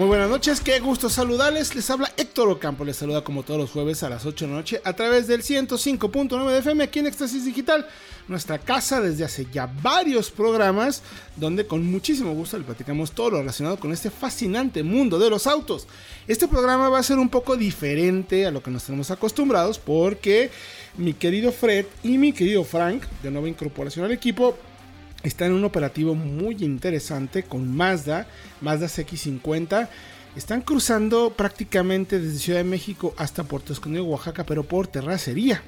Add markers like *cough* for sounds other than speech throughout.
Muy buenas noches, qué gusto saludarles. Les habla Héctor Ocampo, les saluda como todos los jueves a las 8 de la noche a través del 105.9 de FM aquí en Éxtasis Digital, nuestra casa desde hace ya varios programas, donde con muchísimo gusto le platicamos todo lo relacionado con este fascinante mundo de los autos. Este programa va a ser un poco diferente a lo que nos tenemos acostumbrados, porque mi querido Fred y mi querido Frank, de nueva incorporación al equipo, está en un operativo muy interesante con Mazda, Mazda CX50. Están cruzando prácticamente desde Ciudad de México hasta Puerto Escondido, Oaxaca, pero por terracería.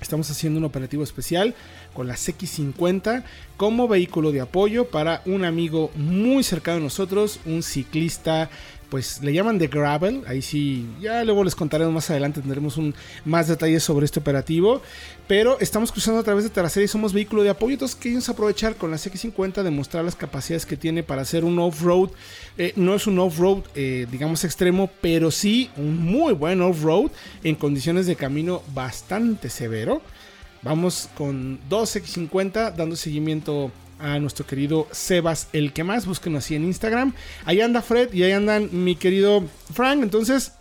Estamos haciendo un operativo especial con la CX50 como vehículo de apoyo para un amigo muy cercano a nosotros, un ciclista pues le llaman de gravel, ahí sí, ya luego les contaremos más adelante, tendremos un, más detalles sobre este operativo, pero estamos cruzando a través de terracería y somos vehículo de apoyo, entonces queremos aprovechar con la CX50 demostrar las capacidades que tiene para hacer un off-road, eh, no es un off-road eh, digamos extremo, pero sí un muy buen off-road en condiciones de camino bastante severo. Vamos con dos X50 dando seguimiento nuestro querido Sebas el que más. Búsquenos así en Instagram. Ahí anda Fred y ahí andan mi querido Frank. Entonces,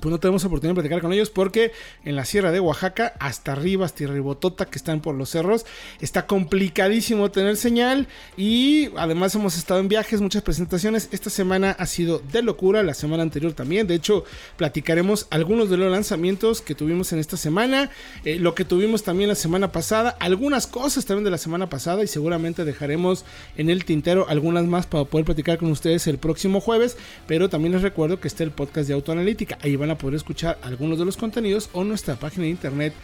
pues no tenemos oportunidad de platicar con ellos porque en la sierra de Oaxaca, hasta arriba, hasta Ribotota, que están por los cerros, está complicadísimo tener señal y además hemos estado en viajes, muchas presentaciones. Esta semana ha sido de locura, la semana anterior también. De hecho, platicaremos algunos de los lanzamientos que tuvimos en esta semana, eh, lo que tuvimos también la semana pasada, algunas cosas también de la semana pasada y seguramente dejaremos en el tintero algunas más para poder platicar con ustedes el próximo jueves. Pero también les recuerdo que está el podcast de Autoanalítica. Ahí van a poder escuchar algunos de los contenidos o nuestra página de internet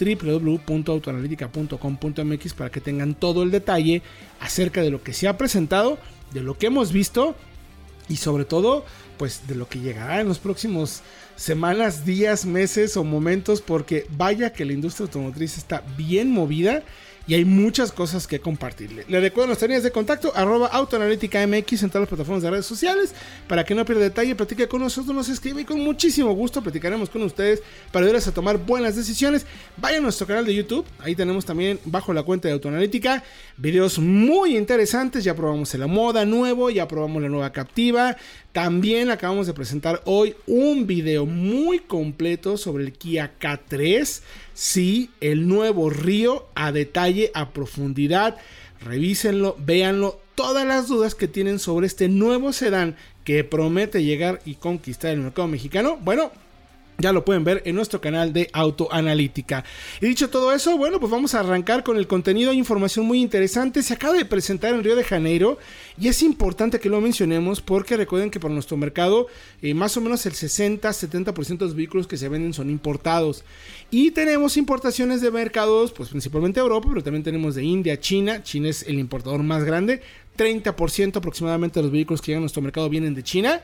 www.autoanalitica.com.mx para que tengan todo el detalle acerca de lo que se ha presentado, de lo que hemos visto y sobre todo pues de lo que llegará en los próximos semanas, días, meses o momentos porque vaya que la industria automotriz está bien movida y hay muchas cosas que compartirle. Le recuerdo nuestras líneas de contacto, arroba autoanalítica MX en todas las plataformas de redes sociales, para que no pierda detalle, platique con nosotros, nos escribe y con muchísimo gusto platicaremos con ustedes para ayudarles a tomar buenas decisiones. Vaya a nuestro canal de YouTube, ahí tenemos también bajo la cuenta de autoanalítica videos muy interesantes, ya probamos la moda nuevo, ya probamos la nueva captiva, también acabamos de presentar hoy un video muy completo sobre el Kia K3 sí, el nuevo Río a detalle, a profundidad. Revísenlo, véanlo. Todas las dudas que tienen sobre este nuevo sedán que promete llegar y conquistar el mercado mexicano. Bueno, ya lo pueden ver en nuestro canal de autoanalítica. Y dicho todo eso, bueno, pues vamos a arrancar con el contenido. Hay información muy interesante. Se acaba de presentar en Río de Janeiro y es importante que lo mencionemos porque recuerden que por nuestro mercado eh, más o menos el 60-70% de los vehículos que se venden son importados. Y tenemos importaciones de mercados, pues principalmente Europa, pero también tenemos de India, China. China es el importador más grande. 30% aproximadamente de los vehículos que llegan a nuestro mercado vienen de China.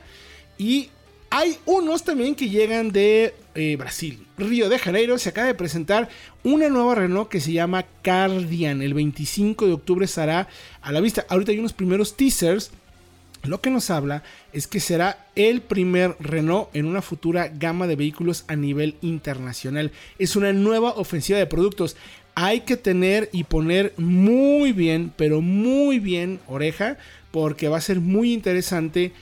Y hay unos también que llegan de eh, Brasil. Río de Janeiro se acaba de presentar una nueva Renault que se llama Cardian. El 25 de octubre estará a la vista. Ahorita hay unos primeros teasers. Lo que nos habla es que será el primer Renault en una futura gama de vehículos a nivel internacional. Es una nueva ofensiva de productos. Hay que tener y poner muy bien, pero muy bien oreja, porque va a ser muy interesante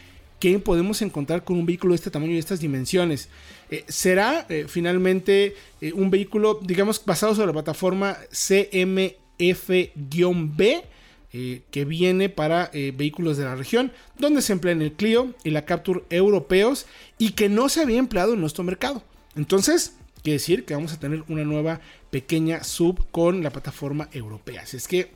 podemos encontrar con un vehículo de este tamaño y estas dimensiones. Eh, será eh, finalmente eh, un vehículo, digamos, basado sobre la plataforma CMF-B. que viene para vehículos de la región, donde se emplean el Clio y la Capture europeos y que no se había empleado en nuestro mercado. Entonces, quiere decir que vamos a tener una nueva pequeña sub con la plataforma europea. Así es que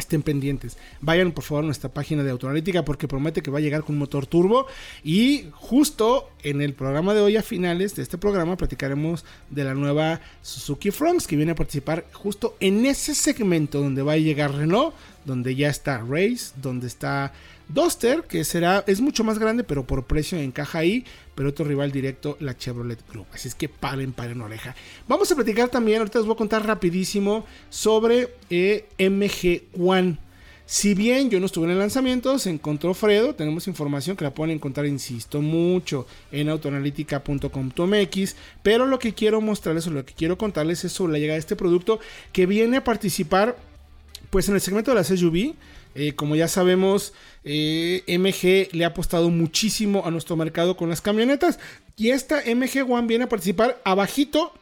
estén pendientes. Vayan por favor a nuestra página de autoanalítica porque promete que va a llegar con un motor turbo. Y justo en el programa de hoy, a finales de este programa, platicaremos de la nueva Suzuki Fronx que viene a participar justo en ese segmento donde va a llegar Renault, donde ya está Race, donde está Duster, que será, es mucho más grande, pero por precio encaja ahí. Pero otro rival directo, la Chevrolet Group. Así es que paren, paren oreja. Vamos a platicar también, ahorita les voy a contar rapidísimo sobre eh, MG One. Si bien yo no estuve en el lanzamiento, se encontró Fredo. Tenemos información que la pueden encontrar, insisto, mucho en autoanalítica.com.mx. Pero lo que quiero mostrarles o lo que quiero contarles es sobre la llegada de este producto que viene a participar pues en el segmento de las SUV. Eh, como ya sabemos, eh, MG le ha apostado muchísimo a nuestro mercado con las camionetas. Y esta MG One viene a participar abajito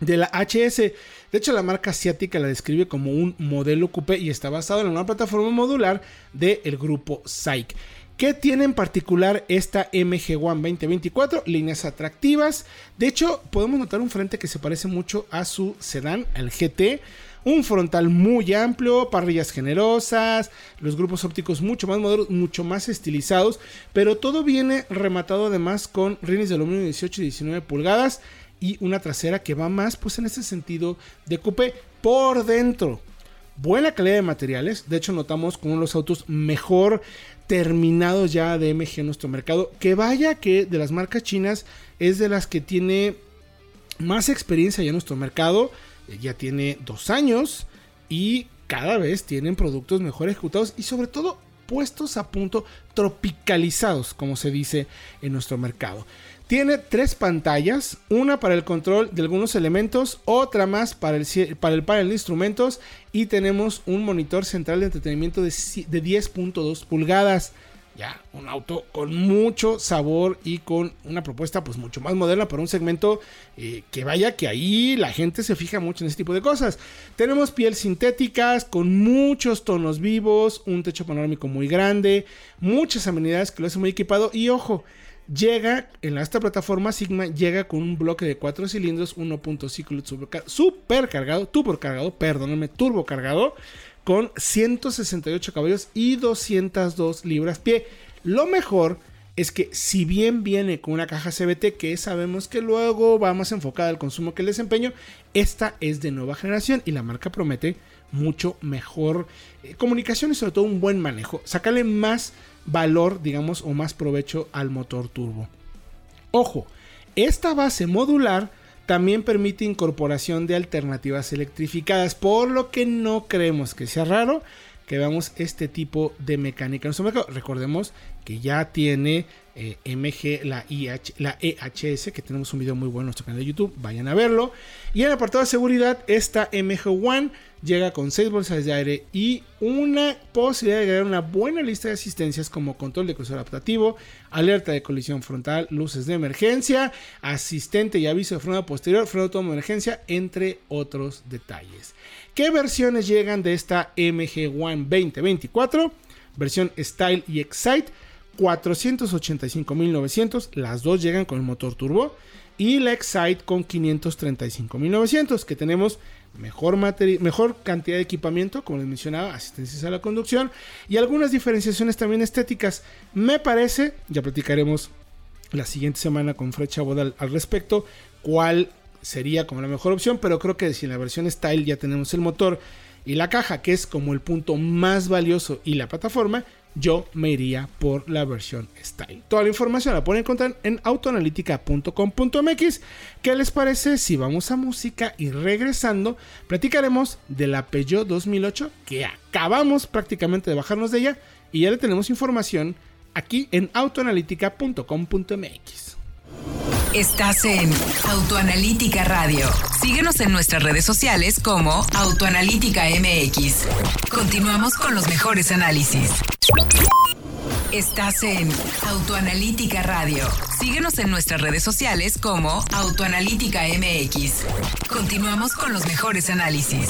de la HS. De hecho, la marca asiática la describe como un modelo coupé y está basado en una plataforma modular del grupo SAIC. ¿Qué tiene en particular esta MG One 2024? Líneas atractivas. De hecho, podemos notar un frente que se parece mucho a su sedán, el GT. Un frontal muy amplio, parrillas generosas, los grupos ópticos mucho más modernos, mucho más estilizados, pero todo viene rematado además con rines de aluminio 18 y 19 pulgadas y una trasera que va más pues en ese sentido de coupé por dentro. Buena calidad de materiales, de hecho notamos de los autos mejor terminados ya de MG en nuestro mercado, que vaya que de las marcas chinas es de las que tiene más experiencia ya en nuestro mercado, ya tiene dos años y cada vez tienen productos mejor ejecutados y sobre todo puestos a punto, tropicalizados, como se dice en nuestro mercado. Tiene tres pantallas, una para el control de algunos elementos, otra más para el, para el panel de instrumentos y tenemos un monitor central de entretenimiento de, 10.2 pulgadas. Ya, un auto con mucho sabor y con una propuesta pues mucho más moderna para un segmento eh, que vaya que ahí la gente se fija mucho en ese tipo de cosas. Tenemos piel sintéticas con muchos tonos vivos, un techo panorámico muy grande, muchas amenidades que lo hacen muy equipado y ojo, llega en esta plataforma Sigma llega con un bloque de 4 cilindros 1.5 super cargado, turbo cargado, perdónenme, turbo cargado con 168 caballos y 202 libras pie. Lo mejor es que si bien viene con una caja CBT que sabemos que luego va más enfocada al consumo que el desempeño, esta es de nueva generación y la marca promete mucho mejor eh, comunicación y sobre todo un buen manejo. Sácale más valor, digamos, o más provecho al motor turbo. Ojo, esta base modular también permite incorporación de alternativas electrificadas, por lo que no creemos que sea raro que veamos este tipo de mecánica en nuestro mercado. Recordemos que ya tiene eh, MG, la, IH, la EHS, que tenemos un video muy bueno en nuestro canal de YouTube, vayan a verlo. Y en el apartado de seguridad, esta MG One llega con 6 bolsas de aire y una posibilidad de agregar una buena lista de asistencias como control de crucero adaptativo, alerta de colisión frontal, luces de emergencia, asistente y aviso de freno posterior, freno de emergencia, entre otros detalles. ¿Qué versiones llegan de esta MG One 2024? Versión Style y Excite 485.900, las dos llegan con el motor turbo y la Excite con 535.900 que tenemos mejor, mejor cantidad de equipamiento, como les mencionaba, asistencias a la conducción y algunas diferenciaciones también estéticas. Me parece, ya platicaremos la siguiente semana con Fred Chabodal al respecto, cuál sería como la mejor opción, pero creo que si en la versión Style ya tenemos el motor y la caja, que es como el punto más valioso, y la plataforma, yo me iría por la versión Style. Toda la información la pueden encontrar en autoanalítica.com.mx. ¿Qué les parece si vamos a música y regresando platicaremos de la Peugeot 2008 que acabamos prácticamente de bajarnos de ella y ya le tenemos información aquí en autoanalítica.com.mx. Estás en Autoanalítica Radio. Síguenos en nuestras redes sociales como Autoanalítica MX. Continuamos con los mejores análisis. Estás en Autoanalítica Radio. Síguenos en nuestras redes sociales como Autoanalítica MX. Continuamos con los mejores análisis.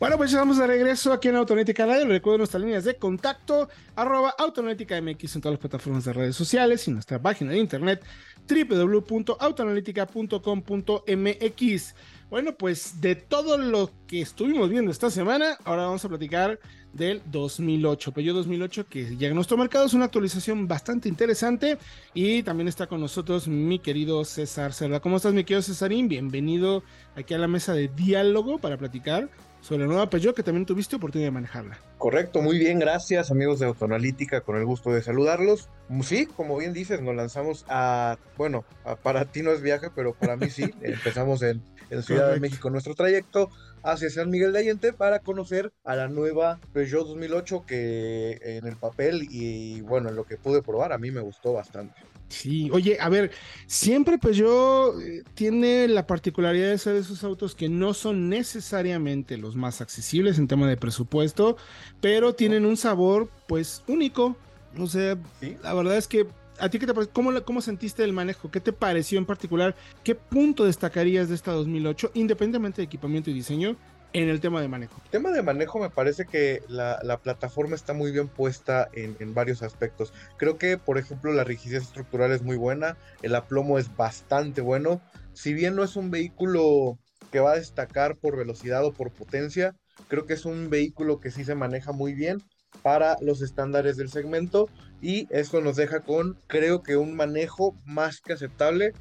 Bueno, pues estamos de regreso aquí en Autonética Radio. Recuerden nuestras líneas de contacto, arroba Autonética MX en todas las plataformas de redes sociales y nuestra página de internet www.autoanalítica.com.mx. Bueno, pues de todo lo que estuvimos viendo esta semana, ahora vamos a platicar del 2008. Peugeot 2008 que llega a nuestro mercado es una actualización bastante interesante y también está con nosotros mi querido César Cerda. ¿Cómo estás mi querido Cesarín? Bienvenido aquí a la mesa de diálogo para platicar sobre la nueva Peugeot que también tuviste oportunidad de manejarla. Correcto, muy bien, gracias amigos de Autoanalítica, con el gusto de saludarlos. Sí, como bien dices, nos lanzamos a, bueno, para ti no es viaje, pero para mí sí, *laughs* empezamos en, Ciudad de México nuestro trayecto hacia San Miguel de Allende para conocer a la nueva Peugeot 2008 que en el papel y bueno, en lo que pude probar a mí me gustó bastante. Sí, oye, a ver, siempre Peugeot eh, tiene la particularidad de ser de esos autos que no son necesariamente los más accesibles en tema de presupuesto, pero tienen un sabor pues único. O sea, la verdad es que ¿A ti qué te? ¿Cómo, ¿Cómo, sentiste el manejo? ¿Qué te pareció en particular? ¿Qué punto destacarías de esta 2008, independientemente de equipamiento y diseño, en el tema de manejo? El tema de manejo me parece que la, plataforma está muy bien puesta en, varios aspectos. Creo que, por ejemplo, la rigidez estructural es muy buena, el aplomo es bastante bueno. Si bien no es un vehículo que va a destacar por velocidad o por potencia, creo que es un vehículo que sí se maneja muy bien para los estándares del segmento y esto nos deja con, creo que un manejo más que aceptable,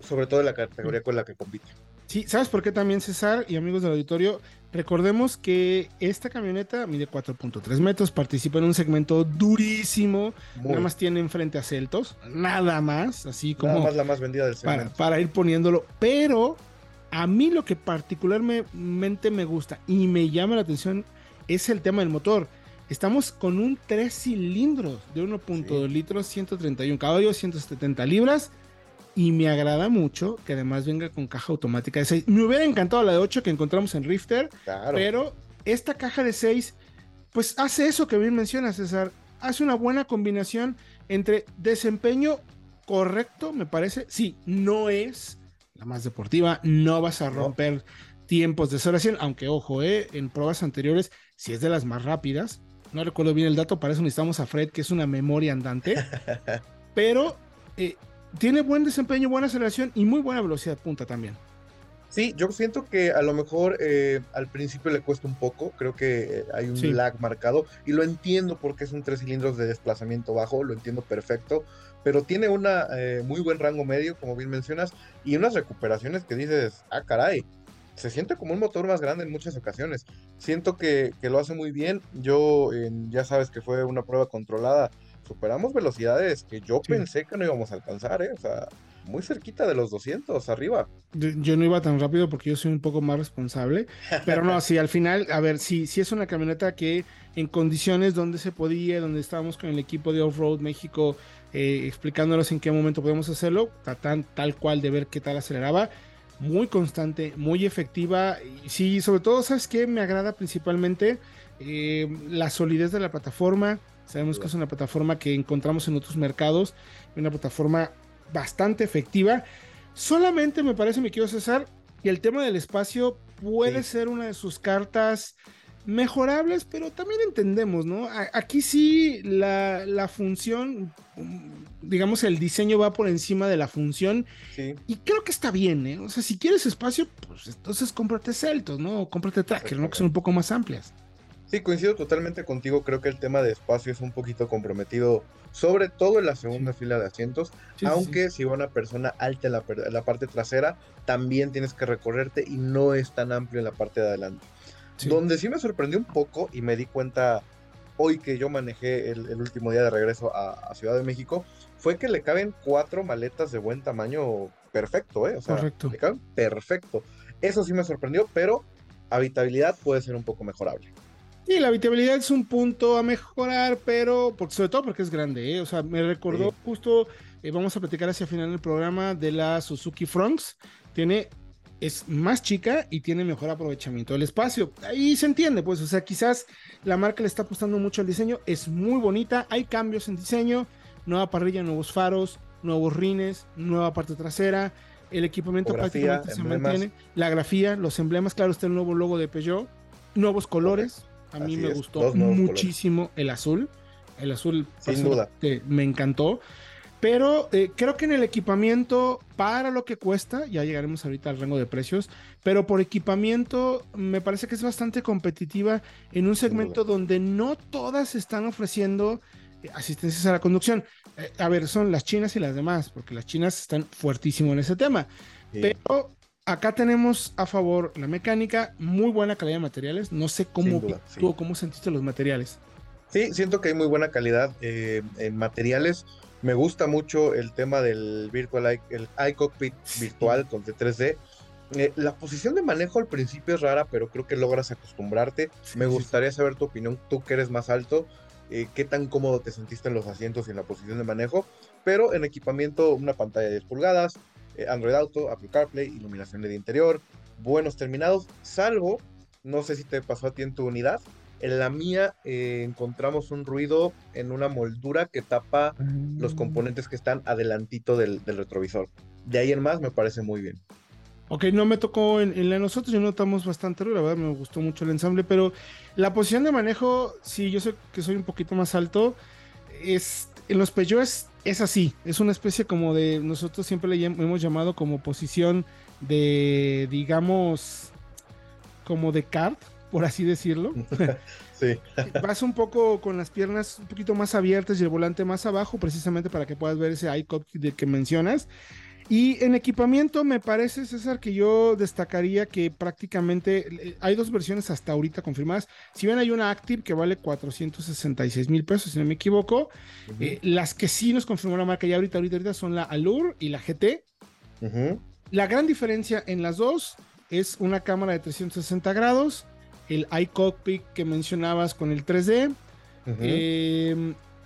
sobre todo en la categoría con la que compite. Sí, ¿sabes por qué también, César y amigos del auditorio? Recordemos que esta camioneta mide 4.3 metros, participa en un segmento durísimo, nada más tiene enfrente a Celtos, nada más, así como... Nada más la más vendida del segmento. Para, ir poniéndolo, pero a mí lo que particularmente me gusta y me llama la atención es el tema del motor. Estamos con un 3 cilindros de 1.2 litros, 131 caballos, 170 libras y me agrada mucho que además venga con caja automática de 6. Me hubiera encantado la de 8 que encontramos en Rifter, pero esta caja de 6, pues hace eso que bien menciona César. Hace una buena combinación entre desempeño correcto, me parece. Sí, no es la más deportiva, no vas a romper tiempos de aceleración, aunque ojo, eh, en pruebas anteriores, si es de las más rápidas. No recuerdo bien el dato, para eso necesitamos a Fred, que es una memoria andante. *laughs* pero eh, tiene buen desempeño, buena aceleración y muy buena velocidad punta también. Sí, yo siento que a lo mejor eh, al principio le cuesta un poco, creo que eh, hay un lag marcado y lo entiendo porque es un tres cilindros de desplazamiento bajo, lo entiendo perfecto, pero tiene un eh, muy buen rango medio, como bien mencionas, y unas recuperaciones que dices, ah, caray, se siente como un motor más grande en muchas ocasiones. Siento que, lo hace muy bien, yo ya sabes que fue una prueba controlada superamos velocidades que yo pensé que no íbamos a alcanzar, ¿eh? O sea, muy cerquita de los 200 arriba. Yo, no iba tan rápido porque yo soy un poco más responsable, pero no, *laughs* sí, al final, a ver, sí, sí es una camioneta que en condiciones donde se podía, donde estábamos con el equipo de Off-Road México eh, explicándonos en qué momento podemos hacerlo, tan, tal cual de ver qué tal aceleraba, muy constante, muy efectiva, y sí, sobre todo, ¿sabes qué? Me agrada principalmente eh, la solidez de la plataforma, Sabemos que es una plataforma que encontramos en otros mercados, una plataforma bastante efectiva. Solamente me parece, me quiero cesar, que el tema del espacio puede ser una de sus cartas mejorables, pero también entendemos, ¿no? Aquí sí la, función, digamos, el diseño va por encima de la función. Y creo que está bien, ¿eh? O sea, si quieres espacio, pues entonces cómprate Celtos, ¿no? O cómprate Tracker, ¿no? Que son un poco más amplias. Sí, coincido totalmente contigo. Creo que el tema de espacio es un poquito comprometido, sobre todo en la segunda fila de asientos. aunque si va una persona alta en la, parte trasera, también tienes que recorrerte y no es tan amplio en la parte de adelante. Donde sí me sorprendió un poco y me di cuenta hoy que yo manejé el, último día de regreso a, Ciudad de México, fue que le caben cuatro maletas de buen tamaño perfecto, ¿eh? O sea, le caben perfecto. Eso sí me sorprendió, pero habitabilidad puede ser un poco mejorable. Sí, la habitabilidad es un punto a mejorar, pero sobre todo porque es grande, ¿eh? O sea, me recordó justo, eh, vamos a platicar hacia el final del programa de la Suzuki Fronx. Tiene, es más chica y tiene mejor aprovechamiento del espacio. Ahí se entiende, pues, o sea, quizás la marca le está apostando mucho al diseño. Es muy bonita, hay cambios en diseño, nueva parrilla, nuevos faros, nuevos rines, nueva parte trasera. El equipamiento prácticamente se mantiene. La grafía, los emblemas, claro, está el nuevo logo de Peugeot, nuevos colores. A mí me gustó muchísimo el azul. El azul, sin duda, me encantó. Pero eh, creo que en el equipamiento, para lo que cuesta, ya llegaremos ahorita al rango de precios, pero por equipamiento me parece que es bastante competitiva en un segmento donde no todas están ofreciendo eh, asistencias a la conducción. Eh, a ver, son las chinas y las demás, porque las chinas están fuertísimo en ese tema. Pero acá tenemos a favor la mecánica, muy buena calidad de materiales. No sé cómo tú cómo sentiste los materiales. Sí, siento que hay muy buena calidad eh, en materiales. Me gusta mucho el tema del virtual el iCockpit virtual con de 3D. Eh, la posición de manejo al principio es rara, pero creo que logras acostumbrarte. Me gustaría saber tu opinión, tú que eres más alto, eh, qué tan cómodo te sentiste en los asientos y en la posición de manejo. Pero en equipamiento, una pantalla de 10 pulgadas, eh, Android Auto, Apple CarPlay, iluminación de interior, buenos terminados, salvo, no sé si te pasó a ti en tu unidad, en la mía encontramos un ruido en una moldura que tapa los mm. componentes que están adelantito del, del retrovisor. De ahí en más me parece muy bien. Ok, no me tocó en, la de nosotros, yo notamos bastante la verdad me gustó mucho el ensamble, pero la posición de manejo, sí, yo sé que soy un poquito más alto, es, en los Peugeot es, así, es una especie como de, nosotros siempre le hemos llamado como posición de, digamos, como de kart, por así decirlo. *laughs* sí. *laughs* Vas un poco con las piernas un poquito más abiertas y el volante más abajo, precisamente para que puedas ver ese de que mencionas. Y en equipamiento me parece, César, que yo destacaría que prácticamente eh, hay dos versiones hasta ahorita confirmadas. Si bien hay una Active que vale 466 mil pesos, si no me equivoco, eh, las que sí nos confirmó la marca ya ahorita, ahorita, ahorita son la Allure y la GT. La gran diferencia en las dos es una cámara de 360 grados, el iCockpit que mencionabas con el 3D.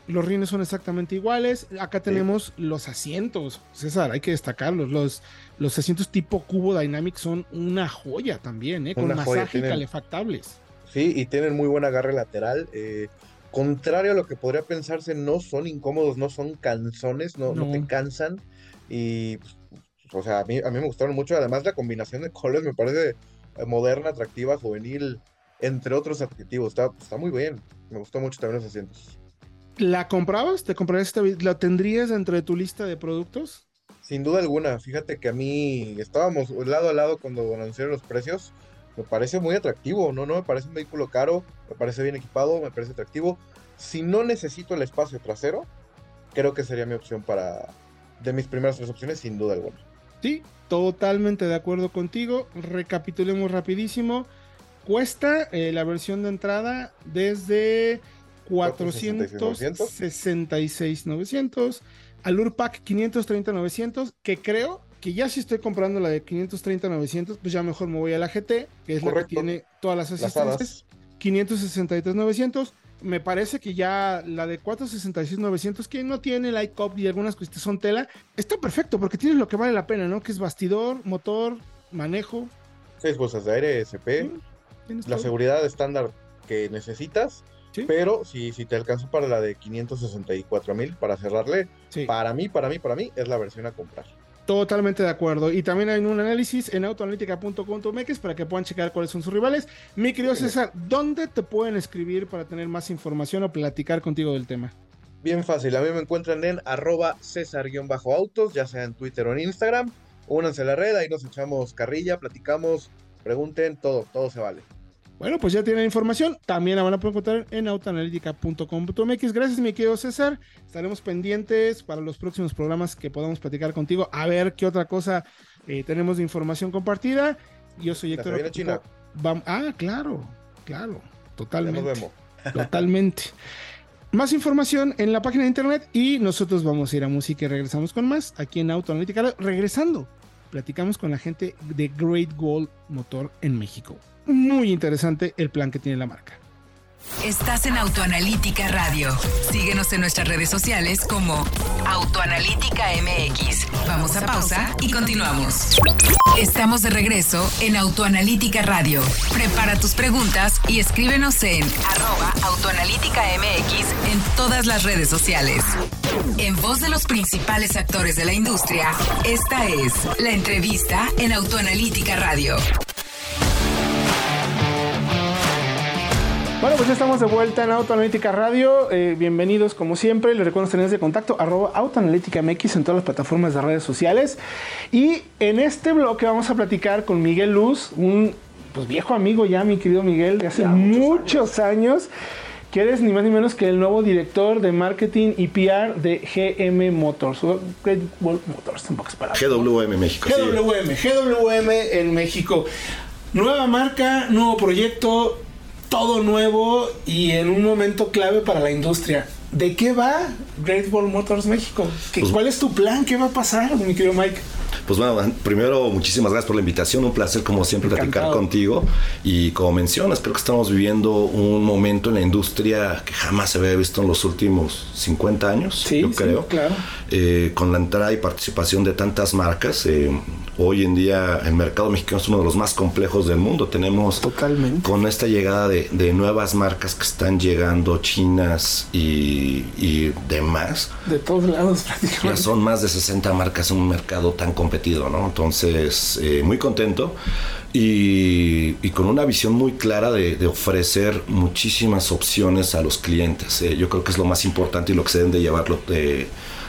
Los rines son exactamente iguales. Acá tenemos los asientos. César, hay que destacarlos. Los, los asientos tipo Cubo Dynamic son una joya también, ¿eh? con masaje calefactables. Sí, y tienen muy buen agarre lateral. Eh, contrario a lo que podría pensarse, no son incómodos, no son canzones, no, no. te cansan. Y, pues, o sea, a mí, a mí me gustaron mucho. Además, la combinación de colores me parece moderna, atractiva, juvenil, entre otros adjetivos. Está, está muy bien. Me gustó mucho también los asientos. ¿La comprabas? ¿Te comprarías esta? ¿La tendrías dentro de tu lista de productos? Sin duda alguna. Fíjate que a mí estábamos lado a lado cuando anunciaron los precios. Me parece muy atractivo, ¿no? No me parece un vehículo caro, me parece bien equipado, me parece atractivo. Si no necesito el espacio trasero, creo que sería mi opción para. De mis primeras tres opciones, sin duda alguna. Sí, totalmente de acuerdo contigo. Recapitulemos rapidísimo. Cuesta eh, la versión de entrada desde 466,900. Allure Pack 530,900. Que creo que ya si estoy comprando la de 530,900, pues ya mejor me voy a la GT, que es la que tiene todas las asistencias. 563,900. Me parece que ya la de 466,900, que no tiene el iCop y algunas cuestiones son tela, está perfecto porque tiene lo que vale la pena, ¿no? Que es bastidor, motor, manejo. Seis bolsas de aire, SP, la seguridad estándar que necesitas pero si, si te alcanzó para la de 564 mil, para cerrarle, para mí, para mí, para mí, es la versión a comprar. Totalmente de acuerdo. Y también hay un análisis en autoanalítica.com.mx para que puedan checar cuáles son sus rivales. Mi querido César, ¿dónde te pueden escribir para tener más información o platicar contigo del tema? Bien fácil, a mí me encuentran en arroba César-autos, ya sea en Twitter o en Instagram. Únanse a la red, ahí nos echamos carrilla, platicamos, pregunten, todo, todo se vale. Bueno, pues ya tienen información. También la van a poder encontrar en autoanalítica.com.mx. Gracias, mi querido César. Estaremos pendientes para los próximos programas que podamos platicar contigo. A ver qué otra cosa eh, tenemos de información compartida. Yo soy Héctor. China. Ah, claro, claro. Totalmente. nos vemos. *laughs* Totalmente. Más información en la página de internet y nosotros vamos a ir a música y regresamos con más aquí en Autoanalítica. Regresando, platicamos con la gente de Great Gold Motor en México muy interesante el plan que tiene la marca. Estás en Autoanalítica Radio. Síguenos en nuestras redes sociales como Autoanalítica MX. Vamos a pausa y continuamos. Estamos de regreso en Autoanalítica Radio. Prepara tus preguntas y escríbenos en arroba Autoanalítica MX en todas las redes sociales. En voz de los principales actores de la industria, esta es la entrevista en Autoanalítica Radio. Bueno, pues ya estamos de vuelta en Autoanalítica Radio. Eh, bienvenidos como siempre. Les recuerdo tener de contacto arroba Autoanalítica MX en todas las plataformas de redes sociales. Y en este bloque vamos a platicar con Miguel Luz, un pues, viejo amigo ya, mi querido Miguel, de hace muchos, años que eres ni más ni menos que el nuevo director de marketing y PR de GM Motors. Great Motors, en pocas palabras. GWM México. GWM, GWM en México. Nueva marca, nuevo proyecto, todo nuevo y en un momento clave para la industria. ¿De qué va Great Wall Motors México? Pues ¿Cuál es tu plan? ¿Qué va a pasar, mi querido Mike? Pues bueno, primero muchísimas gracias por la invitación, un placer como siempre platicar contigo y como mencionas, creo que estamos viviendo un momento en la industria que jamás se había visto en los últimos 50 años, yo creo, claro. Eh, con la entrada y participación de tantas marcas. Eh, hoy en día el mercado mexicano es uno de los más complejos del mundo, tenemos Totalmente. con esta llegada de, de nuevas marcas que están llegando, chinas y, y demás. De todos lados prácticamente. Ya son más de 60 marcas en un mercado tan complejo Entonces, eh, muy contento y, con una visión muy clara de, ofrecer muchísimas opciones a los clientes. Eh, yo creo que es lo más importante y lo que se deben de llevarlo de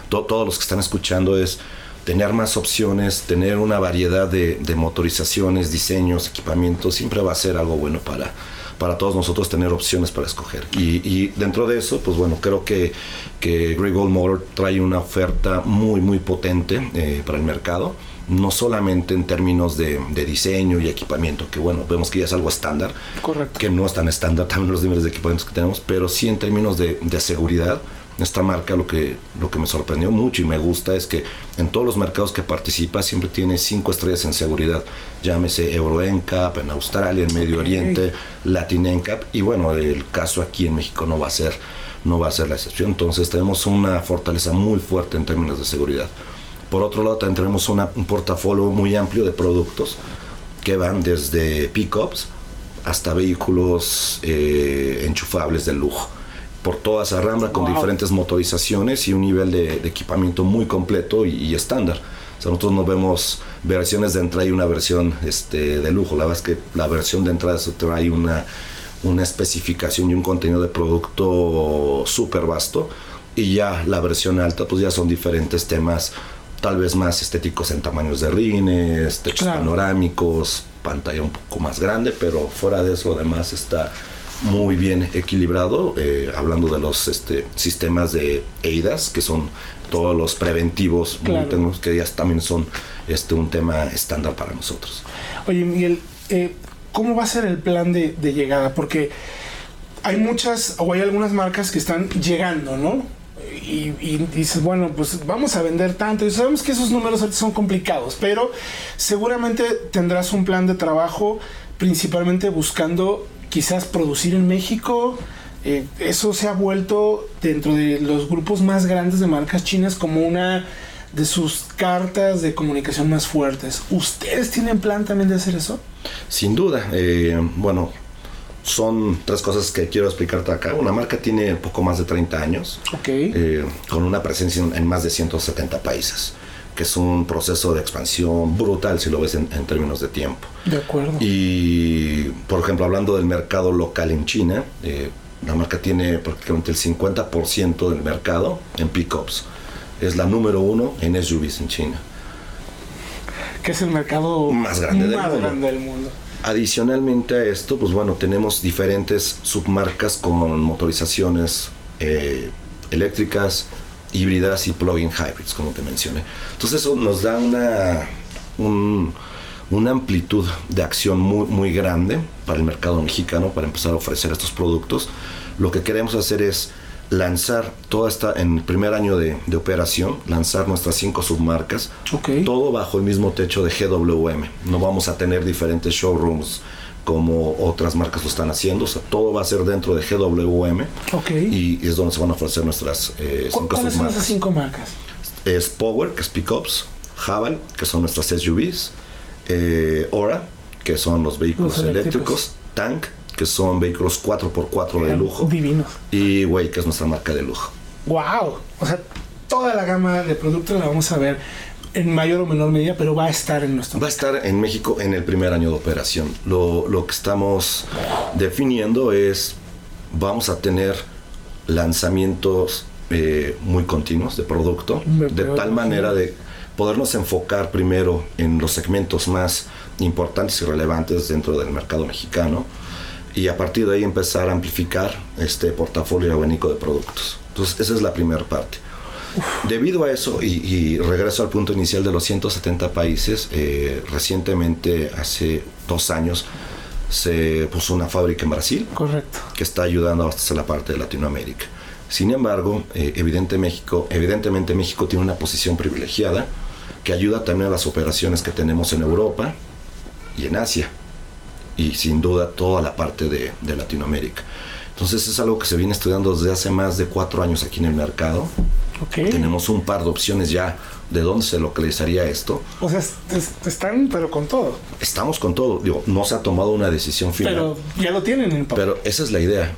todos los que están escuchando es tener más opciones, tener una variedad de, motorizaciones, diseños, equipamientos, siempre va a ser algo bueno para, para todos nosotros tener opciones para escoger. Y, dentro de eso, pues bueno, creo que, que Grey Gold Motor trae una oferta muy, muy potente eh, para el mercado. No solamente en términos de, diseño y equipamiento, que bueno, vemos que ya es algo estándar, Correcto. que no es tan estándar también los niveles de equipamientos que tenemos, pero sí en términos de, de seguridad, esta marca lo que, lo que me sorprendió mucho y me gusta es que en todos los mercados que participa siempre tiene cinco estrellas en seguridad. Llámese Euro NCAP, en Australia, en Medio Oriente, Latin NCAP y bueno, el caso aquí en México no va a ser no va a ser la excepción. Entonces tenemos una fortaleza muy fuerte en términos de seguridad. Por otro lado, también tenemos un portafolio muy amplio de productos que van desde pickups hasta vehículos eh, enchufables de lujo por toda esa rambla con diferentes motorizaciones y un nivel de, equipamiento muy completo y, estándar. nosotros no vemos versiones de entrada y una versión este, de lujo. La verdad es que la versión de entrada trae una, una especificación y un contenido de producto súper vasto. Y ya la versión alta, pues ya son diferentes temas, tal vez más estéticos en tamaños de rines, techos panorámicos, pantalla un poco más grande, pero fuera de eso, además está muy bien equilibrado, eh, hablando de los este, sistemas de EIDAS, que son todos los preventivos que ya también son este, un tema estándar para nosotros. Oye, Miguel, eh, ¿cómo va a ser el plan de, llegada? Porque hay muchas, o hay algunas marcas que están llegando, ¿no? Y, y, dices, bueno, pues vamos a vender tanto. Y sabemos que esos números son complicados, pero seguramente tendrás un plan de trabajo principalmente buscando quizás producir en México. Eh, eso se ha vuelto dentro de los grupos más grandes de marcas chinas como una de sus cartas de comunicación más fuertes. ¿Ustedes tienen plan también de hacer eso? Sin duda. Eh, bueno, son tres cosas que quiero explicarte acá. Una marca tiene poco más de 30 años, okay. Eh, con una presencia en más de 170 países que es un proceso de expansión brutal si lo ves en, términos de tiempo. De acuerdo. Y, por ejemplo, hablando del mercado local en China, eh, la marca tiene prácticamente el 50% del mercado en pickups. Es la número uno en SUVs en China. Que es el mercado más grande, del, mundo. grande del mundo. Adicionalmente a esto, pues bueno, tenemos diferentes submarcas con motorizaciones eh, eléctricas, híbridas y plug-in hybrids, como te mencioné. Entonces eso nos da una, una amplitud de acción muy, muy grande para el mercado mexicano para empezar a ofrecer estos productos. Lo que queremos hacer es lanzar toda esta, en el primer año de, operación, lanzar nuestras cinco submarcas, todo bajo el mismo techo de GWM. No vamos a tener diferentes showrooms como otras marcas lo están haciendo. O sea, todo va a ser dentro de GWM. Y, es donde se van a ofrecer nuestras eh, cinco ¿Cuáles son esas cinco marcas? Es Power, que es Pickups, Haval, que son nuestras SUVs, eh, Ora, que son los vehículos eléctricos, Tank, que son vehículos 4x4 de lujo. Divinos. Y Way, que es nuestra marca de lujo. ¡Wow! O sea, toda la gama de productos la vamos a ver en mayor o menor medida, pero va a estar en nuestro Va a estar en México en el primer año de operación. Lo, lo que estamos definiendo es, vamos a tener lanzamientos eh, muy continuos de producto, de tal manera de podernos enfocar primero en los segmentos más importantes y relevantes dentro del mercado mexicano y a partir de ahí empezar a amplificar este portafolio abanico de productos. Entonces, esa es la primera parte. Debido a eso, y, regreso al punto inicial de los 170 países, eh, recientemente, hace dos años, se puso una fábrica en Brasil. Correcto. Que está ayudando a abastecer la parte de Latinoamérica. Sin embargo, eh, evidente México, evidentemente México tiene una posición privilegiada que ayuda también a las operaciones que tenemos en Europa y en Asia. Y sin duda toda la parte de, de Latinoamérica. Entonces es algo que se viene estudiando desde hace más de cuatro años aquí en el mercado. Tenemos un par de opciones ya de dónde se localizaría esto. O sea, están, pero con todo. Estamos con todo. Digo, no se ha tomado una decisión final. Pero ya lo tienen en Pero esa es la idea.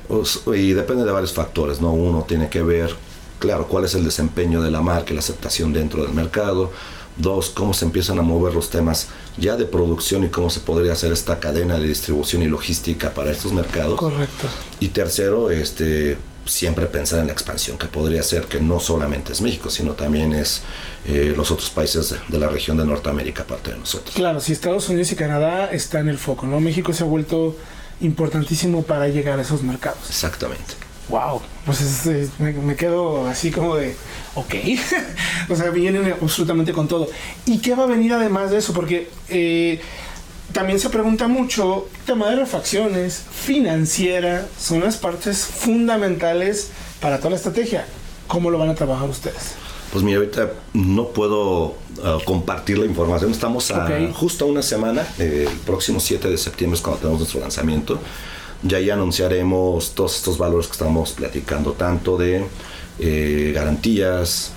Y depende de varios factores, ¿no? Uno tiene que ver, claro, cuál es el desempeño de la marca y la aceptación dentro del mercado. Dos, cómo se empiezan a mover los temas ya de producción y cómo se podría hacer esta cadena de distribución y logística para estos mercados. Correcto. Y tercero, este, siempre pensar en la expansión, que podría ser que no solamente es México, sino también es eh, los otros países de, la región de Norteamérica, aparte de nosotros. Claro, si Estados Unidos y Canadá está en el foco, ¿no? México se ha vuelto importantísimo para llegar a esos mercados. Exactamente. Wow, pues me, quedo así como de, ok, *laughs* o sea, vienen absolutamente con todo. ¿Y qué va a venir además de eso? Porque eh, también se pregunta mucho, tema de refacciones, financiera, son las partes fundamentales para toda la estrategia. ¿Cómo lo van a trabajar ustedes? Pues mira, ahorita no puedo uh, compartir la información. Estamos a justo una semana, el próximo 7 de septiembre es cuando tenemos nuestro lanzamiento. Ya ahí anunciaremos todos estos valores que estamos platicando, tanto de eh, garantías,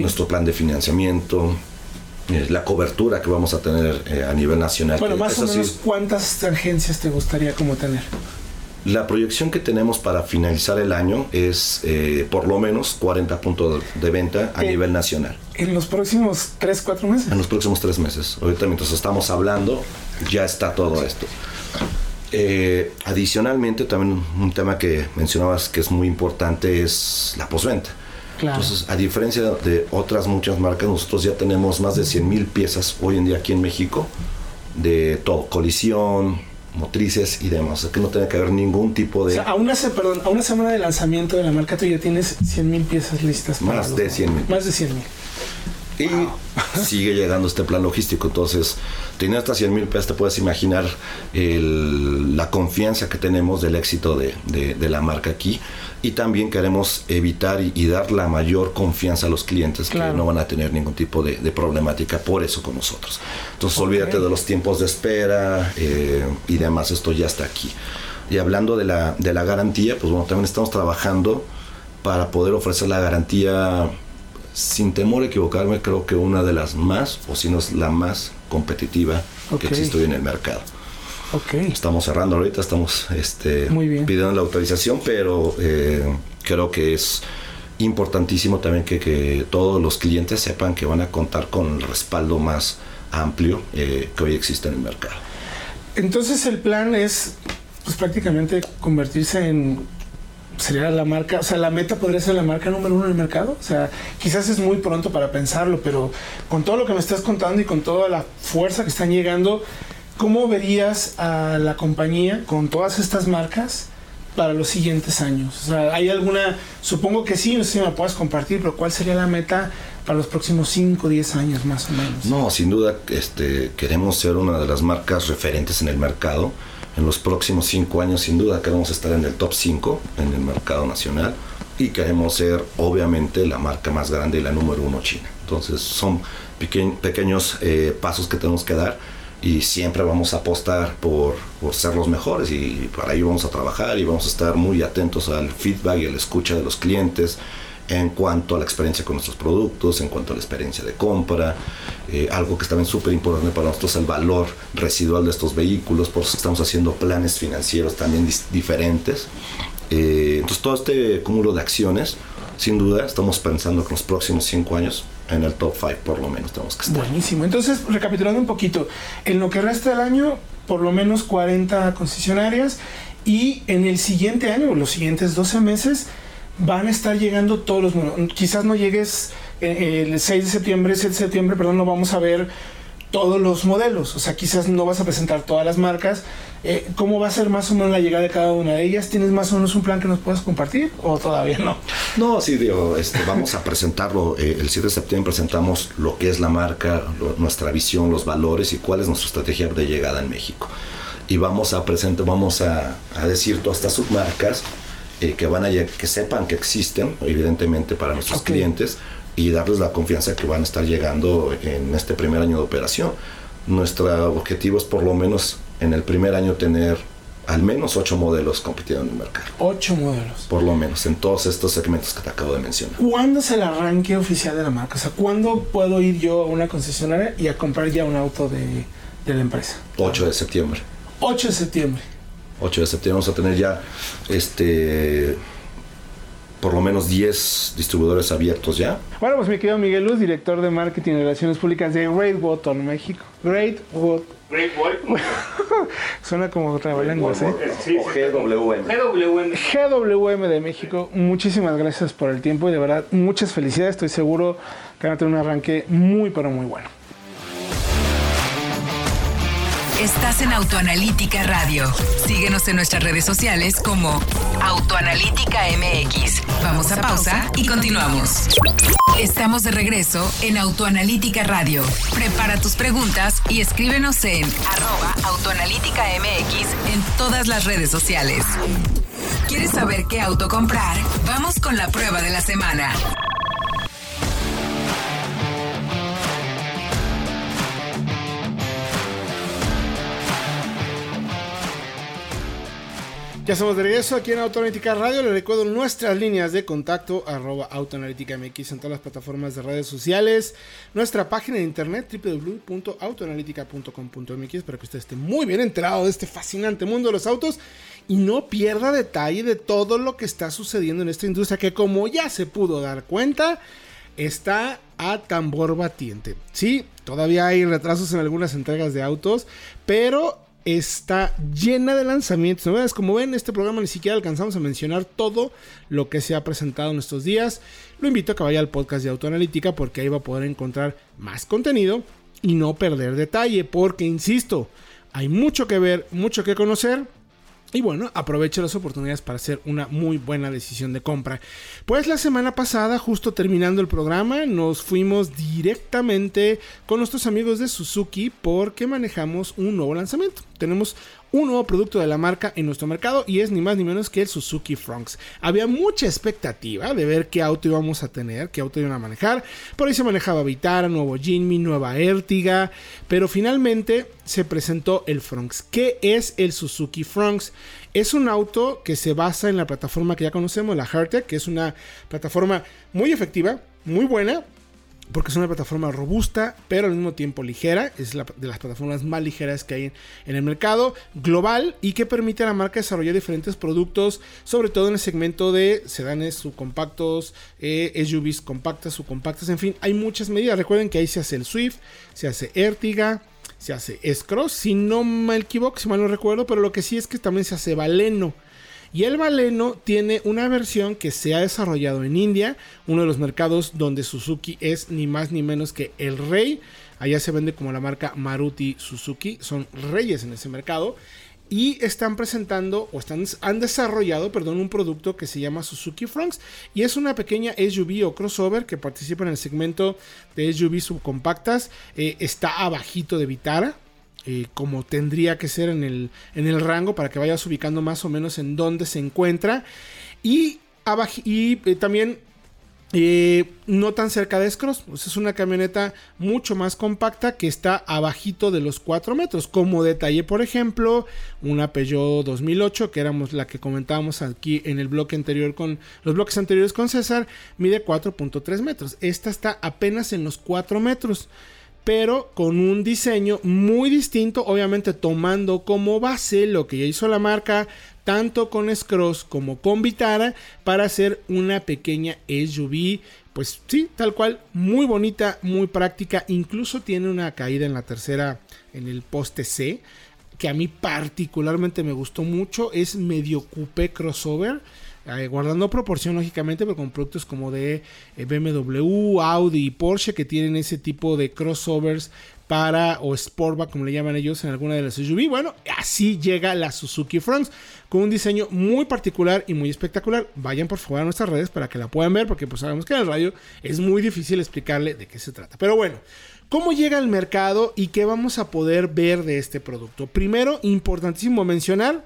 nuestro plan de financiamiento, la cobertura que vamos a tener eh, a nivel nacional. Bueno, más o menos, ¿cuántas agencias te gustaría como tener? La proyección que tenemos para finalizar el año es eh, por lo menos 40 puntos de venta a nivel nacional. ¿En los próximos 3, 4 meses? En los próximos 3 meses. Ahorita mientras estamos hablando, ya está todo esto. adicionalmente, también un tema que mencionabas que es muy importante es la Entonces, a diferencia de otras muchas marcas, nosotros ya tenemos más de 100 mil piezas hoy en día aquí en México de todo, colisión, motrices y demás. O sea, que no tiene que haber ningún tipo de... O sea, a una, perdón, a una semana de lanzamiento de la marca tú ya tienes 100 mil piezas listas. más de 100 mil. Más de 100 mil. Y sigue llegando este plan logístico. Entonces, teniendo hasta 100 mil pesos, te puedes imaginar la confianza que tenemos del éxito de, la marca aquí. Y también queremos evitar y, dar la mayor confianza a los clientes que no van a tener ningún tipo de, problemática por eso con nosotros. Entonces, olvídate de los tiempos de espera eh, y demás. Esto ya está aquí. Y hablando de la, de la garantía, pues bueno, también estamos trabajando para poder ofrecer la garantía sin temor a equivocarme, creo que una de las más, o si no es la más competitiva que existe hoy en el mercado. Okay. Estamos cerrando ahorita, estamos este, pidiendo la autorización, pero eh, creo que es importantísimo también que, todos los clientes sepan que van a contar con el respaldo más amplio eh, que hoy existe en el mercado. Entonces el plan es pues, prácticamente convertirse en sería la marca, o sea, la meta podría ser la marca número uno en el mercado. O sea, quizás es muy pronto para pensarlo, pero con todo lo que me estás contando y con toda la fuerza que están llegando, ¿cómo verías a la compañía con todas estas marcas para los siguientes años? O sea, ¿hay alguna, supongo que sí, no sé si me puedes compartir, pero ¿cuál sería la meta para los próximos 5 o 10 años más o menos? No, sin duda este, queremos ser una de las marcas referentes en el mercado en los próximos cinco años sin duda queremos estar en el top 5 en el mercado nacional y queremos ser obviamente la marca más grande y la número uno China. Entonces son pequeños eh, pasos que tenemos que dar y siempre vamos a apostar por, por, ser los mejores y para ello vamos a trabajar y vamos a estar muy atentos al feedback y a la escucha de los clientes en cuanto a la experiencia con nuestros productos, en cuanto a la experiencia de compra, eh, algo que es también súper importante para nosotros, el valor residual de estos vehículos, por eso estamos haciendo planes financieros también diferentes. Eh, entonces todo este cúmulo de acciones, sin duda, estamos pensando que en los próximos cinco años en el top 5 por lo menos tenemos que estar. Buenísimo. Entonces, recapitulando un poquito, en lo que resta del año, por lo menos 40 concesionarias y en el siguiente año, los siguientes 12 meses, van a estar llegando todos los Quizás no llegues eh, el 6 de septiembre, 7 de septiembre, perdón, no vamos a ver todos los modelos. O sea, quizás no vas a presentar todas las marcas. Eh, ¿Cómo va a ser más o menos la llegada de cada una de ellas? ¿Tienes más o menos un plan que nos puedas compartir o todavía no? No, sí, digo, este, vamos a presentarlo. Eh, el 7 de septiembre presentamos lo que es la marca, nuestra visión, los valores y cuál es nuestra estrategia de llegada en México. Y vamos a presentar, vamos a, decir todas estas submarcas eh, que van a que sepan que existen, evidentemente para nuestros clientes y darles la confianza que van a estar llegando en este primer año de operación. Nuestro objetivo es por lo menos en el primer año tener al menos ocho modelos compitiendo en el mercado. Ocho modelos. Por lo menos, en todos estos segmentos que te acabo de mencionar. ¿Cuándo es el arranque oficial de la marca? O sea, ¿cuándo puedo ir yo a una concesionaria y a comprar ya un auto de, de la empresa? 8 de septiembre. 8 de septiembre. 8 de septiembre vamos a tener ya este por lo menos 10 distribuidores abiertos ya. Bueno, pues mi querido Miguel Luz, director de marketing y relaciones públicas de Great Button México. Great What? Great What? *laughs* Suena como trabalenguas, ¿eh? Sí, o GWM. GWM. GWM de México. Muchísimas gracias por el tiempo y de verdad muchas felicidades. Estoy seguro que van a tener un arranque muy, pero muy bueno. Estás en Autoanalítica Radio. Síguenos en nuestras redes sociales como Autoanalítica MX. Vamos a pausa y continuamos. Estamos de regreso en Autoanalítica Radio. Prepara tus preguntas y escríbenos en arroba Autoanalítica MX en todas las redes sociales. ¿Quieres saber qué auto comprar? Vamos con la prueba de la semana. Ya estamos de regreso aquí en Autoanalítica Radio. Les recuerdo nuestras líneas de contacto, arroba Autoanalítica MX en todas las plataformas de redes sociales. Nuestra página de internet, www.autoanalítica.com.mx, para que usted esté muy bien enterado de este fascinante mundo de los autos y no pierda detalle de todo lo que está sucediendo en esta industria que como ya se pudo dar cuenta, está a tambor batiente. Sí, todavía hay retrasos en algunas entregas de autos, pero está llena de lanzamientos. Como ven, este programa ni siquiera alcanzamos a mencionar todo lo que se ha presentado en estos días. Lo invito a que vaya al podcast de Autoanalítica porque ahí va a poder encontrar más contenido y no perder detalle. Porque, insisto, hay mucho que ver, mucho que conocer. Y bueno, aprovecho las oportunidades para hacer una muy buena decisión de compra. Pues la semana pasada, justo terminando el programa, nos fuimos directamente con nuestros amigos de Suzuki porque manejamos un nuevo lanzamiento. Tenemos un nuevo producto de la marca en nuestro mercado y es ni más ni menos que el Suzuki Fronx. Había mucha expectativa de ver qué auto íbamos a tener, qué auto iban a manejar. Por ahí se manejaba Vitara, nuevo Jinmi, nueva Ertiga, pero finalmente se presentó el Fronx. ¿Qué es el Suzuki Fronx? Es un auto que se basa en la plataforma que ya conocemos, la Heartec, que es una plataforma muy efectiva, muy buena, porque es una plataforma robusta, pero al mismo tiempo ligera. Es la, de las plataformas más ligeras que hay en, el mercado global y que permite a la marca desarrollar diferentes productos, sobre todo en el segmento de sedanes subcompactos, eh, SUVs compactas, subcompactas, en fin, hay muchas medidas. Recuerden que ahí se hace el Swift, se hace Ertiga, se hace S-Cross, si no me equivoco, si mal no recuerdo, pero lo que sí es que también se hace Valeno. Y el Baleno tiene una versión que se ha desarrollado en India, uno de los mercados donde Suzuki es ni más ni menos que el rey. Allá se vende como la marca Maruti Suzuki, son reyes en ese mercado. Y están presentando, o están, han desarrollado, perdón, un producto que se llama Suzuki Franks. Y es una pequeña SUV o crossover que participa en el segmento de SUV subcompactas. Eh, está abajito de Vitara, eh, como tendría que ser en el, en el rango para que vayas ubicando más o menos en dónde se encuentra. Y, y eh, también eh, no tan cerca de Scross. Es una camioneta mucho más compacta que está abajito de los 4 metros. Como detalle, por ejemplo, una Peugeot 2008, que éramos la que comentábamos aquí en el bloque anterior con los bloques anteriores con César, mide 4.3 metros. Esta está apenas en los 4 metros pero con un diseño muy distinto, obviamente tomando como base lo que ya hizo la marca, tanto con Scross como con Vitara, para hacer una pequeña SUV, pues sí, tal cual, muy bonita, muy práctica, incluso tiene una caída en la tercera, en el poste C, que a mí particularmente me gustó mucho, es medio coupé crossover, eh, guardando proporción lógicamente, pero con productos como de eh, BMW, Audi y Porsche que tienen ese tipo de crossovers para o Sportback como le llaman ellos en alguna de las SUV. Bueno, así llega la Suzuki Fronts con un diseño muy particular y muy espectacular. Vayan por favor a nuestras redes para que la puedan ver porque pues sabemos que en el radio es muy difícil explicarle de qué se trata. Pero bueno, ¿cómo llega al mercado y qué vamos a poder ver de este producto? Primero, importantísimo mencionar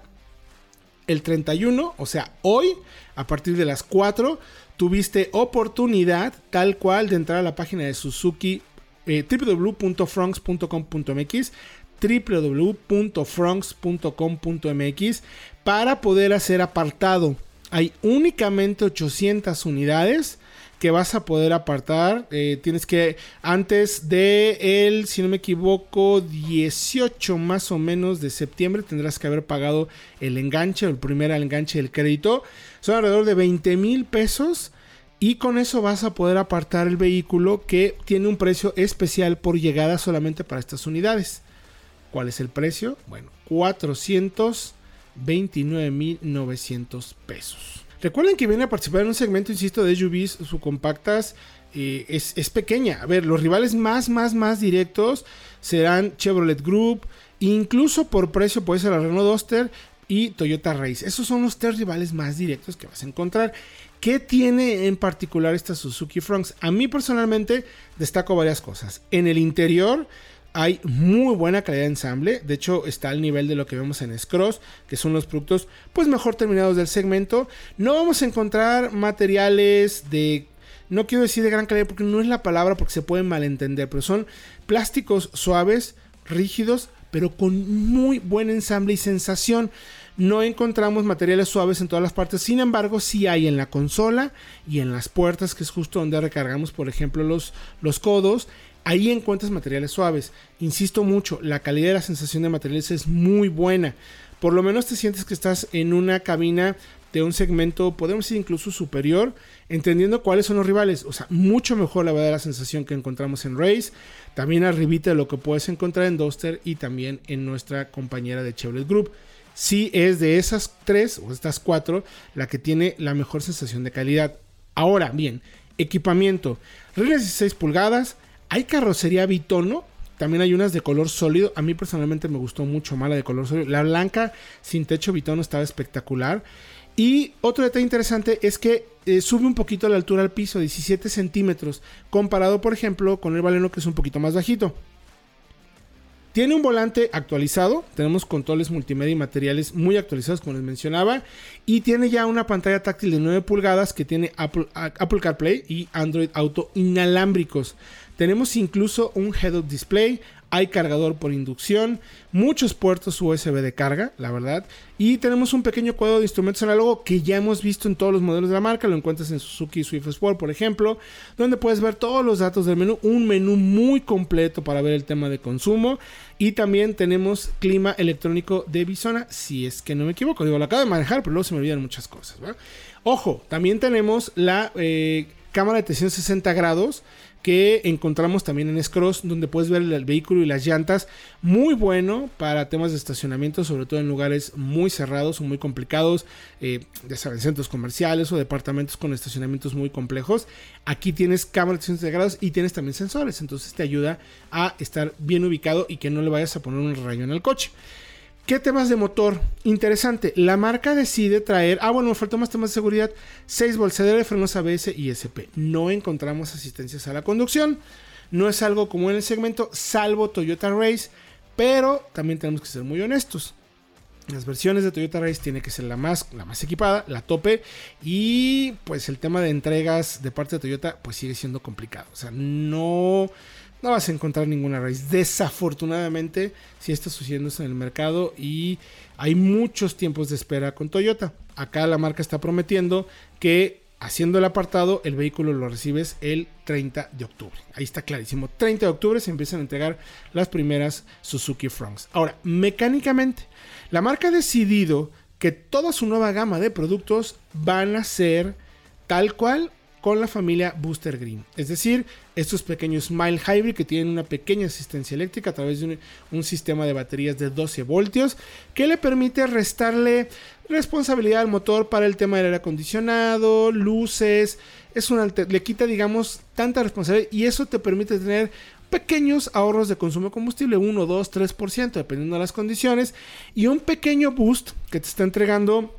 el 31, o sea, hoy, a partir de las 4, tuviste oportunidad tal cual de entrar a la página de Suzuki eh, www.fronks.com.mx para poder hacer apartado. Hay únicamente 800 unidades que vas a poder apartar. Eh, tienes que, antes de el, si no me equivoco, 18 más o menos de septiembre, tendrás que haber pagado el enganche, el primer enganche del crédito. Son alrededor de 20 mil pesos y con eso vas a poder apartar el vehículo que tiene un precio especial por llegada solamente para estas unidades. ¿Cuál es el precio? Bueno, 429.900 pesos. Recuerden que viene a participar en un segmento, insisto, de SUVs subcompactas. Eh, es, es, pequeña. A ver, los rivales más, más, más directos serán Chevrolet Group. Incluso por precio puede ser la Renault Duster y Toyota Race. Esos son los tres rivales más directos que vas a encontrar. ¿Qué tiene en particular esta Suzuki Fronts? A mí personalmente destaco varias cosas. En el interior hay muy buena calidad de ensamble. De hecho, está al nivel de lo que vemos en Scross, que son los productos pues mejor terminados del segmento. No vamos a encontrar materiales de no quiero decir de gran calidad porque no es la palabra porque se pueden malentender, pero son plásticos suaves, rígidos, pero con muy buen ensamble y sensación. No encontramos materiales suaves en todas las partes, sin embargo, sí hay en la consola y en las puertas, que es justo donde recargamos, por ejemplo, los, los codos. Ahí encuentras materiales suaves. Insisto mucho, la calidad de la sensación de materiales es muy buena. Por lo menos te sientes que estás en una cabina de un segmento, podemos decir incluso superior, entendiendo cuáles son los rivales. O sea, mucho mejor la verdad la sensación que encontramos en Race. También arribita lo que puedes encontrar en Duster y también en nuestra compañera de Chevrolet Group sí es de esas tres o estas cuatro la que tiene la mejor sensación de calidad. Ahora, bien, equipamiento. Rines 16 pulgadas. Hay carrocería bitono. También hay unas de color sólido. A mí personalmente me gustó mucho más la de color sólido. La blanca sin techo bitono estaba espectacular. Y otro detalle interesante es que eh, sube un poquito la altura al piso, 17 centímetros, comparado por ejemplo con el Baleno que es un poquito más bajito. Tiene un volante actualizado, tenemos controles multimedia y materiales muy actualizados como les mencionaba, y tiene ya una pantalla táctil de 9 pulgadas que tiene Apple, Apple CarPlay y Android Auto inalámbricos. Tenemos incluso un head-up display, hay cargador por inducción, muchos puertos USB de carga, la verdad, y tenemos un pequeño cuadro de instrumentos análogo que ya hemos visto en todos los modelos de la marca, lo encuentras en Suzuki Swift Sport, por ejemplo, donde puedes ver todos los datos del menú, un menú muy completo para ver el tema de consumo, y también tenemos clima electrónico de Bisona, si es que no me equivoco, digo, lo acabo de manejar, pero luego se me olvidan muchas cosas, Ojo, también tenemos la eh, cámara de 360 grados, que encontramos también en Scross, donde puedes ver el vehículo y las llantas. Muy bueno para temas de estacionamiento, sobre todo en lugares muy cerrados o muy complicados, eh, ya saben, centros comerciales o departamentos con estacionamientos muy complejos. Aquí tienes cámaras integradas y tienes también sensores, entonces te ayuda a estar bien ubicado y que no le vayas a poner un rayo en el coche. ¿Qué temas de motor? Interesante. La marca decide traer. Ah, bueno, me faltó más temas de seguridad. 6 bolsadores de frenos ABS y SP. No encontramos asistencias a la conducción. No es algo como en el segmento, salvo Toyota Race. Pero también tenemos que ser muy honestos. Las versiones de Toyota Race tiene que ser la más, la más equipada, la tope. Y pues el tema de entregas de parte de Toyota pues sigue siendo complicado. O sea, no no vas a encontrar ninguna raíz. Desafortunadamente, si está sucediendo en el mercado y hay muchos tiempos de espera con Toyota. Acá la marca está prometiendo que haciendo el apartado, el vehículo lo recibes el 30 de octubre. Ahí está clarísimo. 30 de octubre se empiezan a entregar las primeras Suzuki Fronts. Ahora, mecánicamente, la marca ha decidido que toda su nueva gama de productos van a ser tal cual con la familia Booster Green. Es decir, estos pequeños Mile Hybrid que tienen una pequeña asistencia eléctrica a través de un, sistema de baterías de 12 voltios que le permite restarle responsabilidad al motor para el tema del aire acondicionado, luces. Es le quita, digamos, tanta responsabilidad y eso te permite tener pequeños ahorros de consumo de combustible, 1, 2, 3%, dependiendo de las condiciones, y un pequeño boost que te está entregando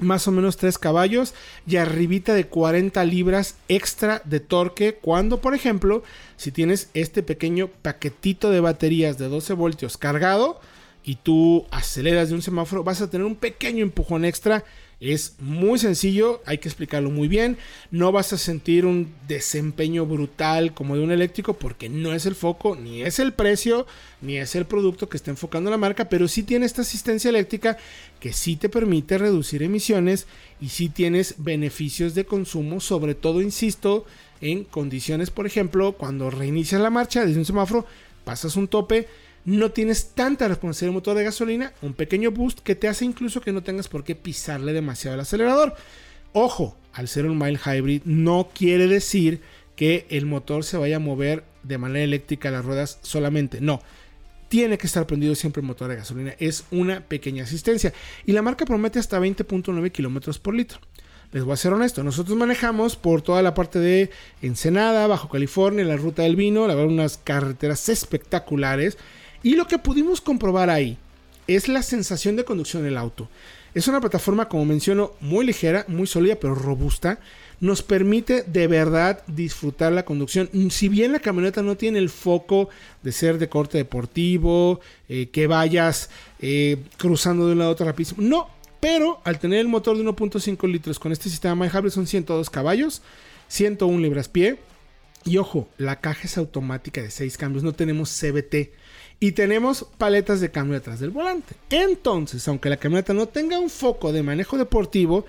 más o menos 3 caballos y arribita de 40 libras extra de torque cuando por ejemplo si tienes este pequeño paquetito de baterías de 12 voltios cargado y tú aceleras de un semáforo vas a tener un pequeño empujón extra es muy sencillo, hay que explicarlo muy bien. No vas a sentir un desempeño brutal como de un eléctrico porque no es el foco, ni es el precio, ni es el producto que está enfocando la marca, pero sí tiene esta asistencia eléctrica que sí te permite reducir emisiones y sí tienes beneficios de consumo, sobre todo, insisto, en condiciones, por ejemplo, cuando reinicias la marcha desde un semáforo, pasas un tope no tienes tanta responsabilidad del motor de gasolina, un pequeño boost que te hace incluso que no tengas por qué pisarle demasiado el acelerador. Ojo, al ser un mild hybrid no quiere decir que el motor se vaya a mover de manera eléctrica las ruedas solamente, no. Tiene que estar prendido siempre el motor de gasolina, es una pequeña asistencia y la marca promete hasta 20.9 kilómetros por litro. Les voy a ser honesto, nosotros manejamos por toda la parte de Ensenada, Bajo California, la ruta del vino, la verdad unas carreteras espectaculares y lo que pudimos comprobar ahí es la sensación de conducción del auto. Es una plataforma, como menciono, muy ligera, muy sólida, pero robusta. Nos permite de verdad disfrutar la conducción. Si bien la camioneta no tiene el foco de ser de corte deportivo, eh, que vayas eh, cruzando de un lado a otro rapidísimo. No, pero al tener el motor de 1.5 litros con este sistema manejable son 102 caballos, 101 libras pie. Y ojo, la caja es automática de 6 cambios, no tenemos CBT y tenemos paletas de cambio detrás del volante. Entonces, aunque la camioneta no tenga un foco de manejo deportivo,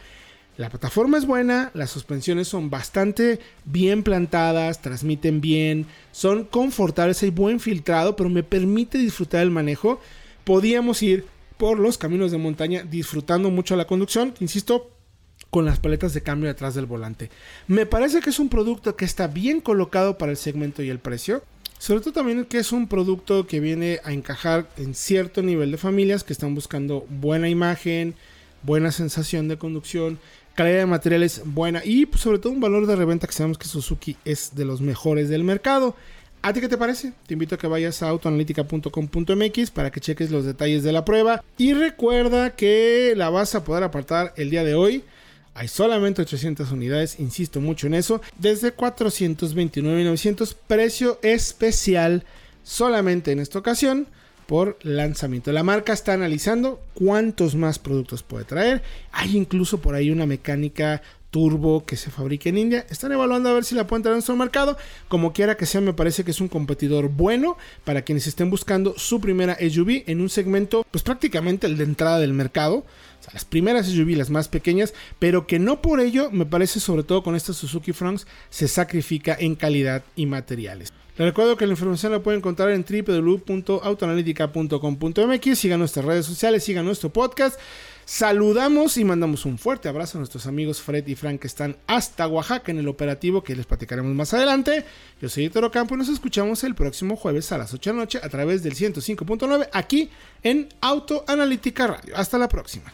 la plataforma es buena, las suspensiones son bastante bien plantadas, transmiten bien, son confortables, hay buen filtrado, pero me permite disfrutar el manejo. Podíamos ir por los caminos de montaña disfrutando mucho la conducción, insisto, con las paletas de cambio detrás del volante. Me parece que es un producto que está bien colocado para el segmento y el precio. Sobre todo también que es un producto que viene a encajar en cierto nivel de familias que están buscando buena imagen, buena sensación de conducción, calidad de materiales buena y pues, sobre todo un valor de reventa que sabemos que Suzuki es de los mejores del mercado. ¿A ti qué te parece? Te invito a que vayas a autoanalítica.com.mx para que cheques los detalles de la prueba y recuerda que la vas a poder apartar el día de hoy hay solamente 800 unidades, insisto mucho en eso. Desde 429.900, precio especial solamente en esta ocasión por lanzamiento. La marca está analizando cuántos más productos puede traer. Hay incluso por ahí una mecánica turbo que se fabrica en India. Están evaluando a ver si la pueden traer en nuestro mercado. Como quiera que sea, me parece que es un competidor bueno para quienes estén buscando su primera SUV en un segmento, pues prácticamente el de entrada del mercado las primeras SUV, las más pequeñas, pero que no por ello, me parece sobre todo con esta Suzuki Fronx, se sacrifica en calidad y materiales. Les recuerdo que la información la pueden encontrar en www.autoanalitica.com.mx. Sigan nuestras redes sociales, sigan nuestro podcast. Saludamos y mandamos un fuerte abrazo a nuestros amigos Fred y Frank que están hasta Oaxaca en el operativo que les platicaremos más adelante. Yo soy Héctor Campo y nos escuchamos el próximo jueves a las 8 de la noche a través del 105.9 aquí en Autoanalítica Radio. Hasta la próxima.